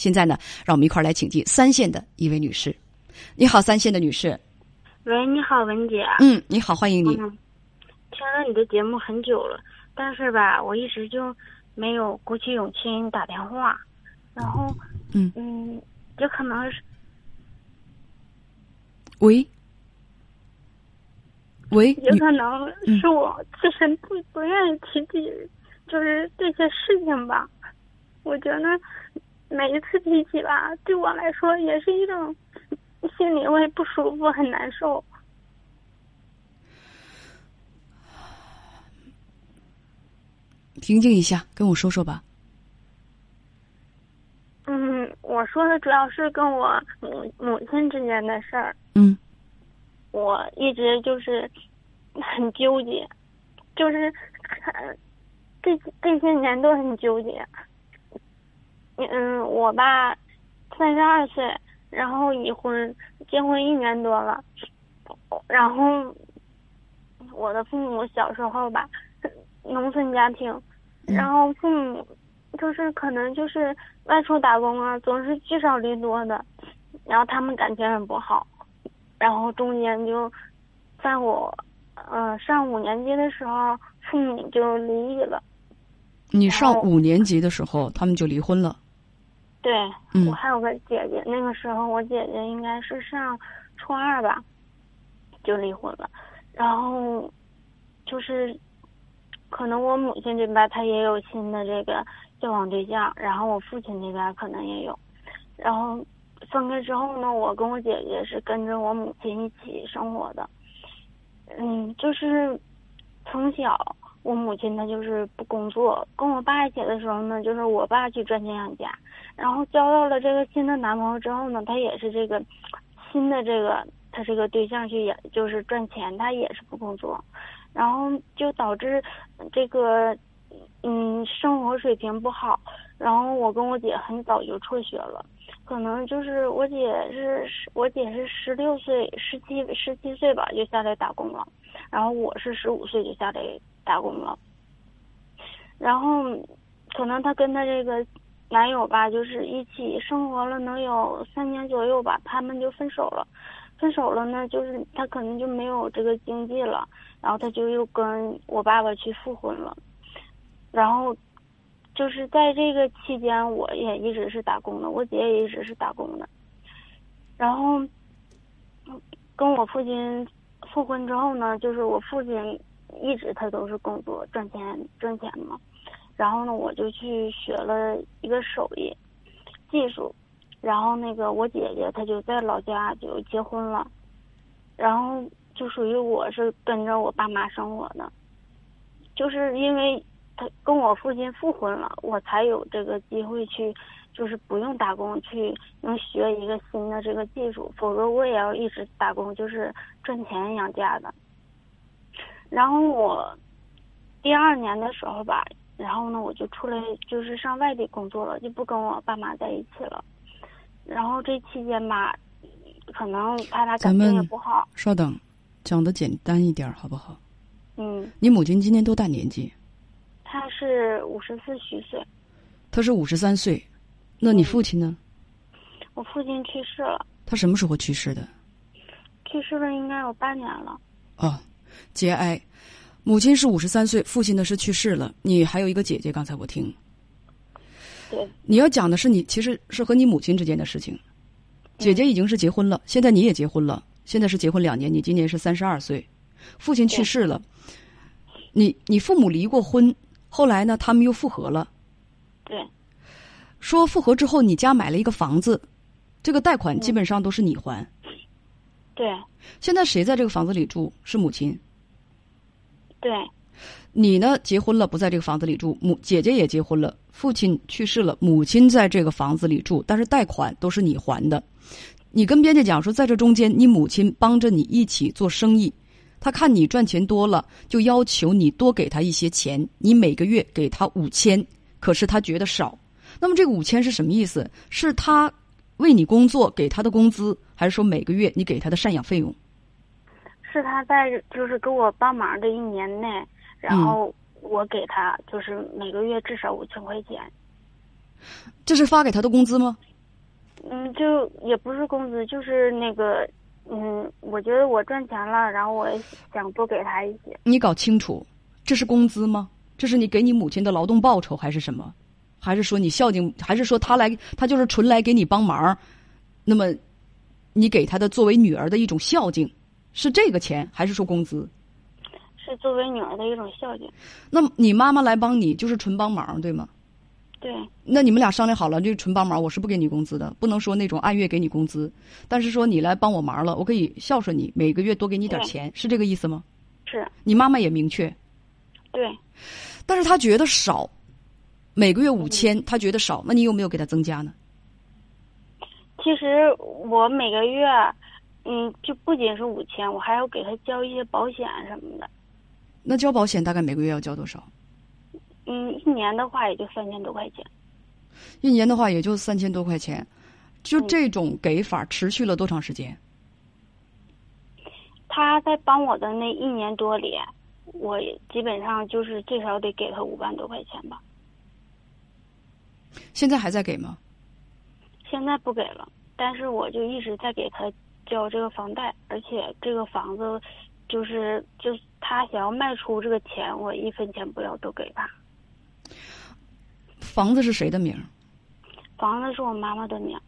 现在呢，让我们一块儿来请进三线的一位女士。你好，三线的女士。喂，你好，文姐。嗯，你好，欢迎你。嗯，听了你的节目很久了，但是吧，我一直就没有鼓起勇气给你打电话。然后，嗯嗯，这可能是喂喂，有可能是我自身不不愿意提起，就是这些事情吧。我觉得每一次提起吧，对我来说也是一种心里会不舒服，很难受。平静一下，跟我说说吧。嗯，我说的主要是跟我母母亲之间的事儿。嗯我一直就是很纠结，就是很这这些年都很纠结。嗯，我爸三十二岁，然后已婚，结婚一年多了，然后我的父母小时候吧，农村家庭，然后父母就是可能就是外出打工啊，总是聚少离多的，然后他们感情很不好。然后中间就，在我，呃，上五年级的时候，父母就离异了。你上五年级的时候，他们就离婚了。对，嗯我还有个姐姐，那个时候我姐姐应该是上初二吧，就离婚了。然后，就是，可能我母亲这边她也有新的这个交往对象，然后我父亲那边可能也有。然后分开之后呢，我跟我姐姐是跟着我母亲一起生活的。嗯，就是从小我母亲她就是不工作，跟我爸一起的时候呢，就是我爸去赚钱养家。然后交到了这个新的男朋友之后呢，他也是这个新的这个他这个对象去也就是赚钱，他也是不工作，然后就导致这个嗯生活水平不好。然后我跟我姐很早就辍学了，可能就是我姐是我姐是十六岁、十七十七岁吧就下来打工了，然后我是十五岁就下来打工了，然后可能她跟她这个男友吧，就是一起生活了能有三年左右吧，他们就分手了。分手了呢，就是她可能就没有这个经济了，然后他就又跟我爸爸去复婚了。然后，就是在这个期间，我也一直是打工的，我姐也一直是打工的。然后，跟我父亲复婚之后呢，就是我父亲一直他都是工作赚钱赚钱嘛。然后呢，我就去学了一个手艺技术，然后那个我姐姐她就在老家就结婚了，然后就属于我是跟着我爸妈生活的，就是因为他跟我父亲复婚了，我才有这个机会去，就是不用打工去能学一个新的这个技术，否则我也要一直打工，就是赚钱养家的。然后我第二年的时候吧。然后呢，我就出来就是上外地工作了，就不跟我爸妈在一起了。然后这期间吧，可能他俩感情也不好。稍等，讲的简单一点好不好？嗯。你母亲今年多大年纪？她是五十四虚岁。他是五十三岁，那你父亲呢？我父亲去世了。他什么时候去世的？去世了应该有半年了。哦，节哀。母亲是五十三岁，父亲呢是去世了。你还有一个姐姐，刚才我听。对。你要讲的是你其实是和你母亲之间的事情。姐姐已经是结婚了，嗯、现在你也结婚了，现在是结婚两年，你今年是三十二岁，父亲去世了。你你父母离过婚，后来呢，他们又复合了。对。说复合之后，你家买了一个房子，这个贷款基本上都是你还。嗯、对。现在谁在这个房子里住？是母亲。对，你呢？结婚了，不在这个房子里住。母姐姐也结婚了，父亲去世了，母亲在这个房子里住，但是贷款都是你还的。你跟编辑讲说，在这中间，你母亲帮着你一起做生意，他看你赚钱多了，就要求你多给他一些钱，你每个月给他五千，可是他觉得少。那么这个五千是什么意思？是他为你工作给他的工资，还是说每个月你给他的赡养费用？是他在就是给我帮忙的一年内，然后我给他就是每个月至少五千块钱。这是发给他的工资吗？嗯，就也不是工资，就是那个，嗯，我觉得我赚钱了，然后我想多给他一些。你搞清楚，这是工资吗？这是你给你母亲的劳动报酬还是什么？还是说你孝敬？还是说他来他就是纯来给你帮忙？那么，你给他的作为女儿的一种孝敬，是这个钱还是说工资？是作为女儿的一种孝敬。那么你妈妈来帮你就是纯帮忙，对吗？对。那你们俩商量好了，就纯帮忙，我是不给你工资的，不能说那种按月给你工资。但是说你来帮我忙了，我可以孝顺你，每个月多给你点钱，是这个意思吗？是。你妈妈也明确。对。但是她觉得少，每个月五千，她觉得少，那你有没有给她增加呢？其实我每个月，嗯，就不仅是五千，我还要给他交一些保险什么的。那交保险大概每个月要交多少？嗯，一年的话也就三千多块钱。一年的话也就三千多块钱，就这种给法持续了多长时间？他在帮我的那一年多里，我基本上就是最少得给他五万多块钱吧。现在还在给吗？现在不给了，但是我就一直在给他交这个房贷，而且这个房子，就是就他想要卖出这个钱，我一分钱不要都给他。房子是谁的名儿？房子是我妈妈的名儿。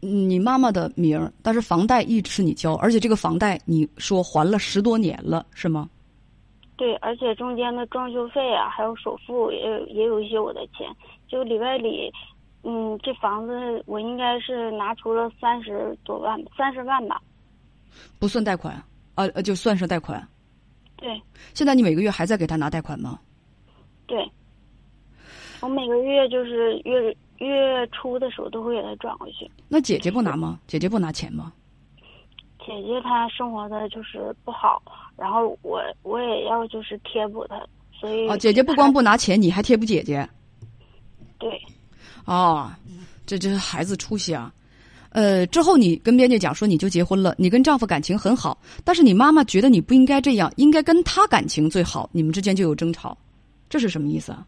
你妈妈的名儿，但是房贷一直是你交，而且这个房贷你说还了十多年了，是吗？对，而且中间的装修费啊，还有首付也有也有一些我的钱，就里外里，嗯，这房子我应该是拿出了三十多万，三十万吧。不算贷款，呃呃，就算是贷款。对。现在你每个月还在给他拿贷款吗？对。我每个月就是月月初的时候都会给他转回去。那姐姐不拿吗？姐姐不拿钱吗？姐姐她生活的就是不好，然后我我也要就是贴补她，所以。哦，姐姐不光不拿钱，你还贴补姐姐。对。哦，这这孩子出息啊！呃，之后你跟编辑讲说你就结婚了，你跟丈夫感情很好，但是你妈妈觉得你不应该这样，应该跟他感情最好，你们之间就有争吵，这是什么意思啊？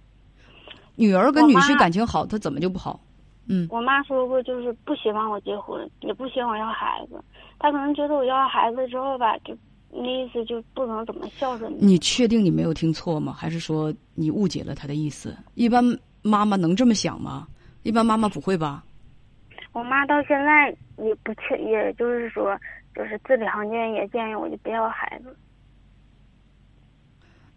女儿跟女婿感情好，他怎么就不好？嗯，我妈说过，就是不希望我结婚，也不希望要孩子。她可能觉得我要孩子之后吧，就那意思就不能怎么孝顺你。你确定你没有听错吗？还是说你误解了他的意思？一般妈妈能这么想吗？一般妈妈不会吧？我妈到现在也不确，也就是说，就是字里行间也建议我就不要孩子。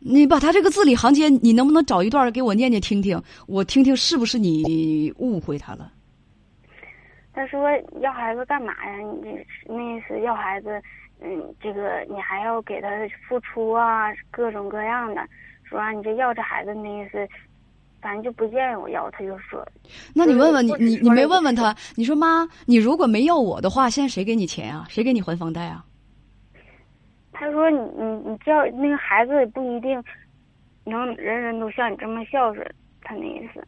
你把他这个字里行间，你能不能找一段给我念念听听？我听听是不是你误会他了？他说要孩子干嘛呀？你那意思要孩子，嗯，这个你还要给他付出啊，各种各样的。说你这要这孩子那意思，反正就不建议我要。他就说，那你问问你你你没问问他？你说妈，你如果没要我的话，现在谁给你钱啊？谁给你还房贷啊？他说：“你你你叫那个孩子也不一定能人人都像你这么孝顺。”他那意思。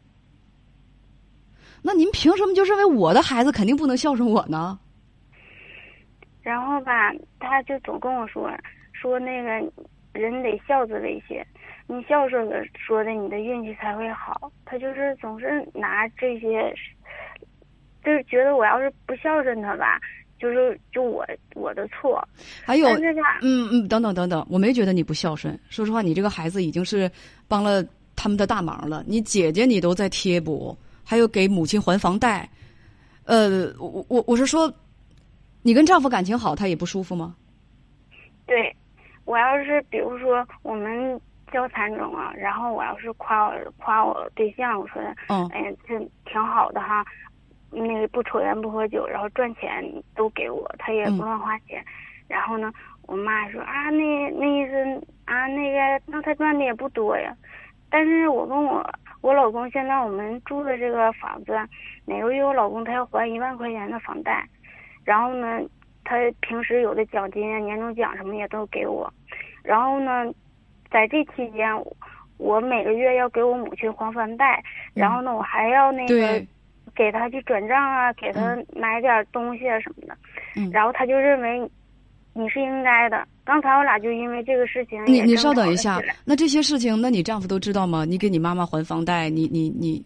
那您凭什么就认为我的孩子肯定不能孝顺我呢？然后吧，他就总跟我说说那个人得孝子为先，你孝顺了，说的你的运气才会好。他就是总是拿这些，就是觉得我要是不孝顺他吧。就是就我我的错，还有嗯嗯等等等等，我没觉得你不孝顺。说实话，你这个孩子已经是帮了他们的大忙了。你姐姐你都在贴补，还有给母亲还房贷。呃，我我我是说，你跟丈夫感情好，他也不舒服吗？对，我要是比如说我们交谈中啊，然后我要是夸我夸我对象，我说嗯，哎呀这挺好的哈。那个不抽烟不喝酒，然后赚钱都给我，他也不乱花钱。然后呢，我妈说啊，那那意思啊，那个那他赚的也不多呀。但是我跟我我老公现在我们住的这个房子，每个月我老公他要还一万块钱的房贷，然后呢，他平时有的奖金啊、年终奖什么也都给我。然后呢，在这期间，我每个月要给我母亲还房贷，然后呢，我还要那个。给他去转账啊，给他买点东西啊什么的，嗯然后他就认为你是应该的。刚才我俩就因为这个事情，你你稍等一下，那这些事情，那你丈夫都知道吗？你给你妈妈还房贷，你你你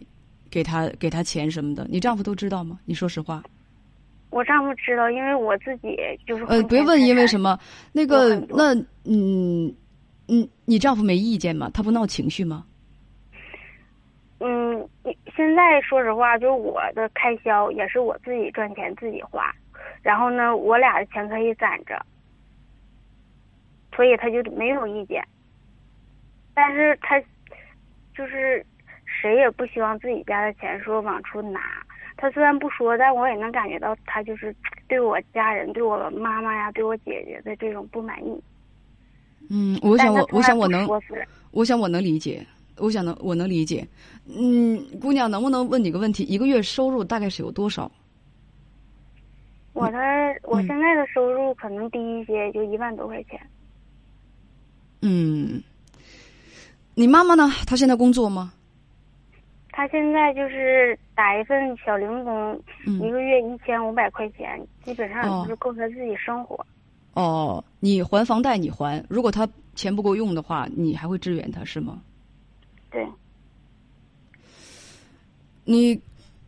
给他给他钱什么的，你丈夫都知道吗？你说实话。我丈夫知道，因为我自己就是呃，别问因为什么。那个那嗯嗯，你丈夫没意见吗？他不闹情绪吗？嗯，你现在说实话，就是我的开销也是我自己赚钱自己花，然后呢，我俩的钱可以攒着，所以他就没有意见。但是他就是谁也不希望自己家的钱说往出拿。他虽然不说，但我也能感觉到他就是对我家人、对我妈妈呀、对我姐姐的这种不满意。嗯，我想我我想我能我想我能理解，我想能我能理解。嗯，姑娘，能不能问你个问题？一个月收入大概是有多少？我的我嗯现在的收入可能低一些，就一万多块钱。嗯，你妈妈呢？她现在工作吗？她现在就是打一份小零工，嗯一个月一千五百块钱，基本上哦就是够她自己生活。哦，你还房贷你还，如果她钱不够用的话，你还会支援她是吗？对，你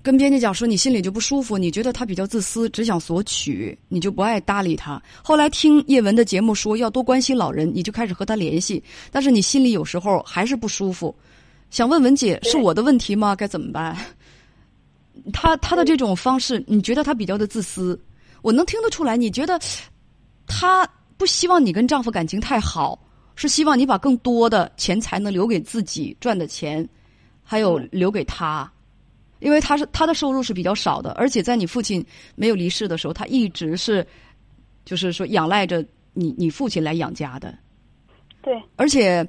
跟编辑讲说你心里就不舒服，你觉得他比较自私，只想索取，你就不爱搭理他。后来听叶文的节目说要多关心老人，你就开始和他联系，但是你心里有时候还是不舒服，想问文姐是我的问题吗？该怎么办？他他的这种方式，你觉得他比较的自私，我能听得出来，你觉得他不希望你跟丈夫感情太好，是希望你把更多的钱财能留给自己赚的钱，还有嗯留给他。因为他是他的收入是比较少的，而且在你父亲没有离世的时候，他一直是，就是说仰赖着你你父亲来养家的，对，而且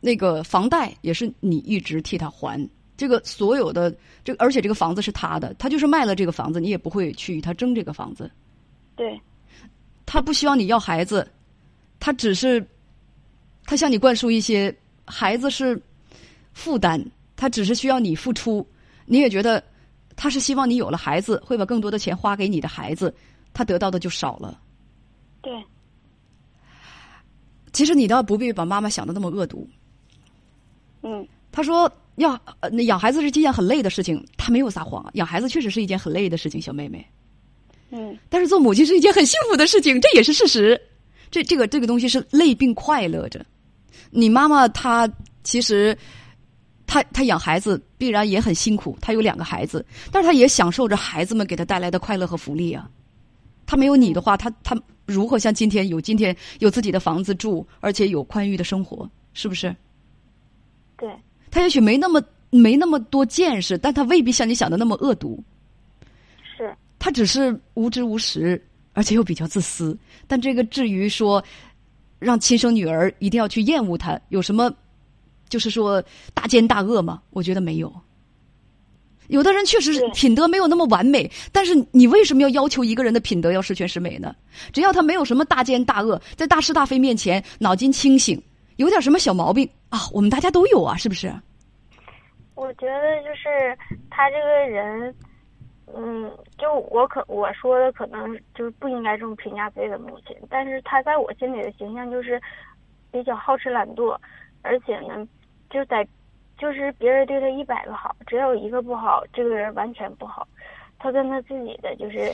那个房贷也是你一直替他还。这个所有的这个，而且这个房子是他的，他就是卖了这个房子，你也不会去与他争这个房子。对，他不希望你要孩子，他只是他向你灌输一些孩子是负担，他只是需要你付出。你也觉得他是希望你有了孩子，会把更多的钱花给你的孩子，他得到的就少了。对，其实你倒不必把妈妈想的那么恶毒。嗯，他说要养孩子是一件很累的事情，他没有撒谎，养孩子确实是一件很累的事情，小妹妹。嗯，但是做母亲是一件很幸福的事情，这也是事实。这这个这个东西是累并快乐着。你妈妈她其实，她她养孩子必然也很辛苦，她有两个孩子，但是她也享受着孩子们给她带来的快乐和福利啊。她没有你的话，她她如何像今天有今天有自己的房子住，而且有宽裕的生活，是不是？对，她也许没那么没那么多见识，但她未必像你想的那么恶毒。是，她只是无知无识，而且又比较自私。但这个至于说，让亲生女儿一定要去厌恶他，有什么就是说大奸大恶吗？我觉得没有。有的人确实是品德没有那么完美，但是你为什么要要求一个人的品德要十全十美呢？只要他没有什么大奸大恶，在大是大非面前脑筋清醒，有点什么小毛病啊，我们大家都有啊，是不是？我觉得就是他这个人，嗯，就我可我说的可能就是不应该这么评价自己的母亲，但是她在我心里的形象就是比较好吃懒惰，而且呢，就在就是别人对她一百个好，只要有一个不好，这个人完全不好。她跟她自己的就是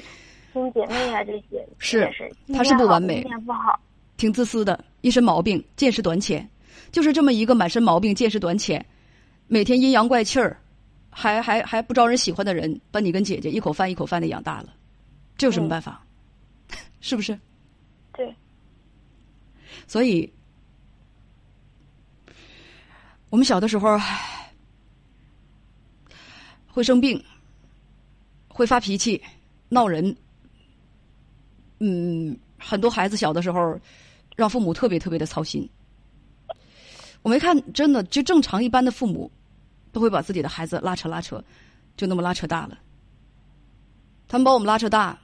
亲姐妹啊这些 是也是，他是不完美一面不好。挺自私的，一身毛病，见识短浅，就是这么一个满身毛病、见识短浅，每天阴阳怪气儿，还还还不招人喜欢的人，把你跟姐姐一口饭一口饭的养大了，这有什么办法？是不是？对，所以，我们小的时候唉会生病，会发脾气、闹人。嗯，很多孩子小的时候让父母特别特别的操心。我没看，真的就正常一般的父母都会把自己的孩子拉扯拉扯，就那么拉扯大了。他们把我们拉扯大，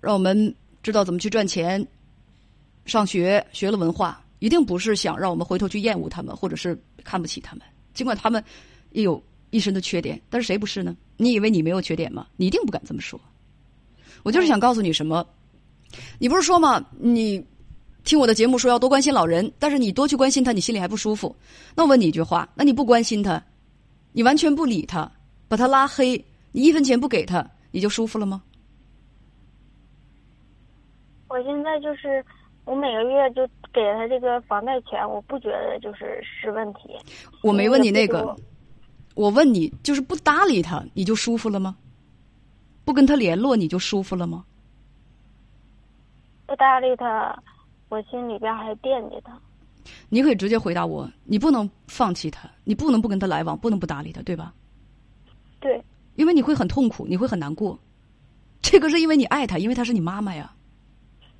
让我们知道怎么去赚钱，上学学了文化，一定不是想让我们回头去厌恶他们，或者是看不起他们。尽管他们也有一身的缺点，但是谁不是呢？你以为你没有缺点吗？你一定不敢这么说。我就是想告诉你什么，你不是说吗？你听我的节目说要多关心老人，但是你多去关心他，你心里还不舒服。那我问你一句话：那你不关心他，你完全不理他，把他拉黑，你一分钱不给他，你就舒服了吗？我现在就是我每个月就给他这个房贷钱，我不觉得就是是问题。我没问你那个我问你，就是不搭理他，你就舒服了吗？不跟他联络，你就舒服了吗？不搭理他，我心里边还惦记他。你可以直接回答我，你不能放弃他，你不能不跟他来往，不能不搭理他，对吧？对，因为你会很痛苦，你会很难过。这个是因为你爱他，因为他是你妈妈呀。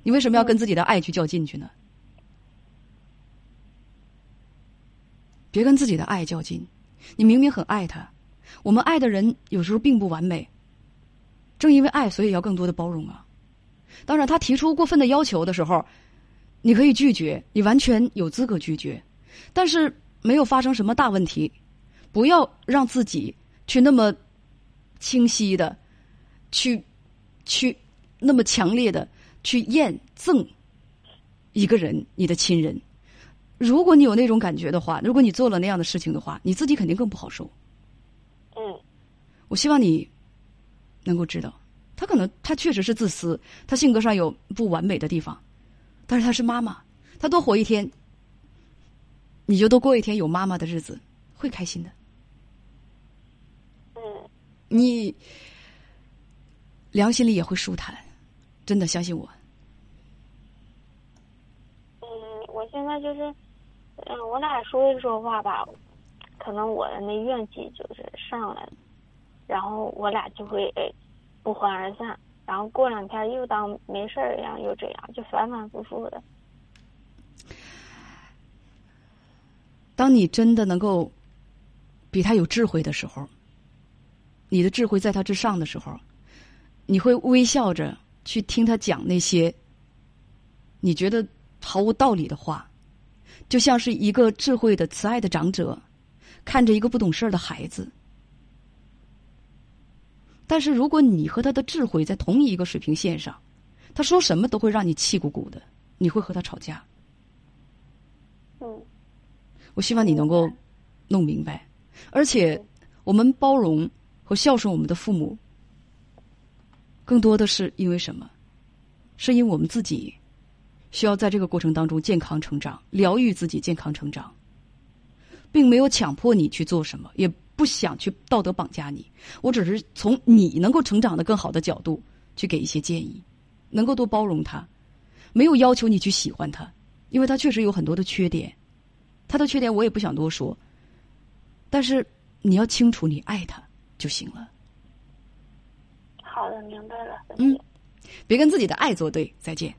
你为什么要跟自己的爱去较劲去呢？别跟自己的爱较劲，你明明很爱他。我们爱的人有时候并不完美，正因为爱，所以要更多的包容啊。当然，他提出过分的要求的时候，你可以拒绝，你完全有资格拒绝，但是没有发生什么大问题，不要让自己去那么清晰的去去那么强烈的去验憎一个人，你的亲人。如果你有那种感觉的话，如果你做了那样的事情的话，你自己肯定更不好受。嗯我希望你能够知道，他可能他确实是自私，他性格上有不完美的地方，但是她是妈妈，她多活一天，你就多过一天有妈妈的日子，会开心的。嗯你良心里也会舒坦，真的相信我。嗯，我现在就是，嗯，我俩说一说话吧，可能我的那怨气就是上来了，然后我俩就会哎不欢而散，然后过两天又当没事儿一样，又这样，就反反复复的。当你真的能够比他有智慧的时候，你的智慧在他之上的时候，你会微笑着去听他讲那些你觉得毫无道理的话，就像是一个智慧的、慈爱的长者看着一个不懂事儿的孩子。但是，如果你和他的智慧在同一个水平线上，他说什么都会让你气鼓鼓的，你会和他吵架。嗯我希望你能够弄明白，而且我们包容和孝顺我们的父母，更多的是因为什么？是因为我们自己需要在这个过程当中健康成长，疗愈自己，健康成长，并没有强迫你去做什么，也不想去道德绑架你。我只是从你能够成长的更好的角度去给一些建议，能够多包容他，没有要求你去喜欢他，因为他确实有很多的缺点。他的缺点我也不想多说，但是你要清楚你爱他就行了，好的，明白了。嗯别跟自己的爱作对。再见。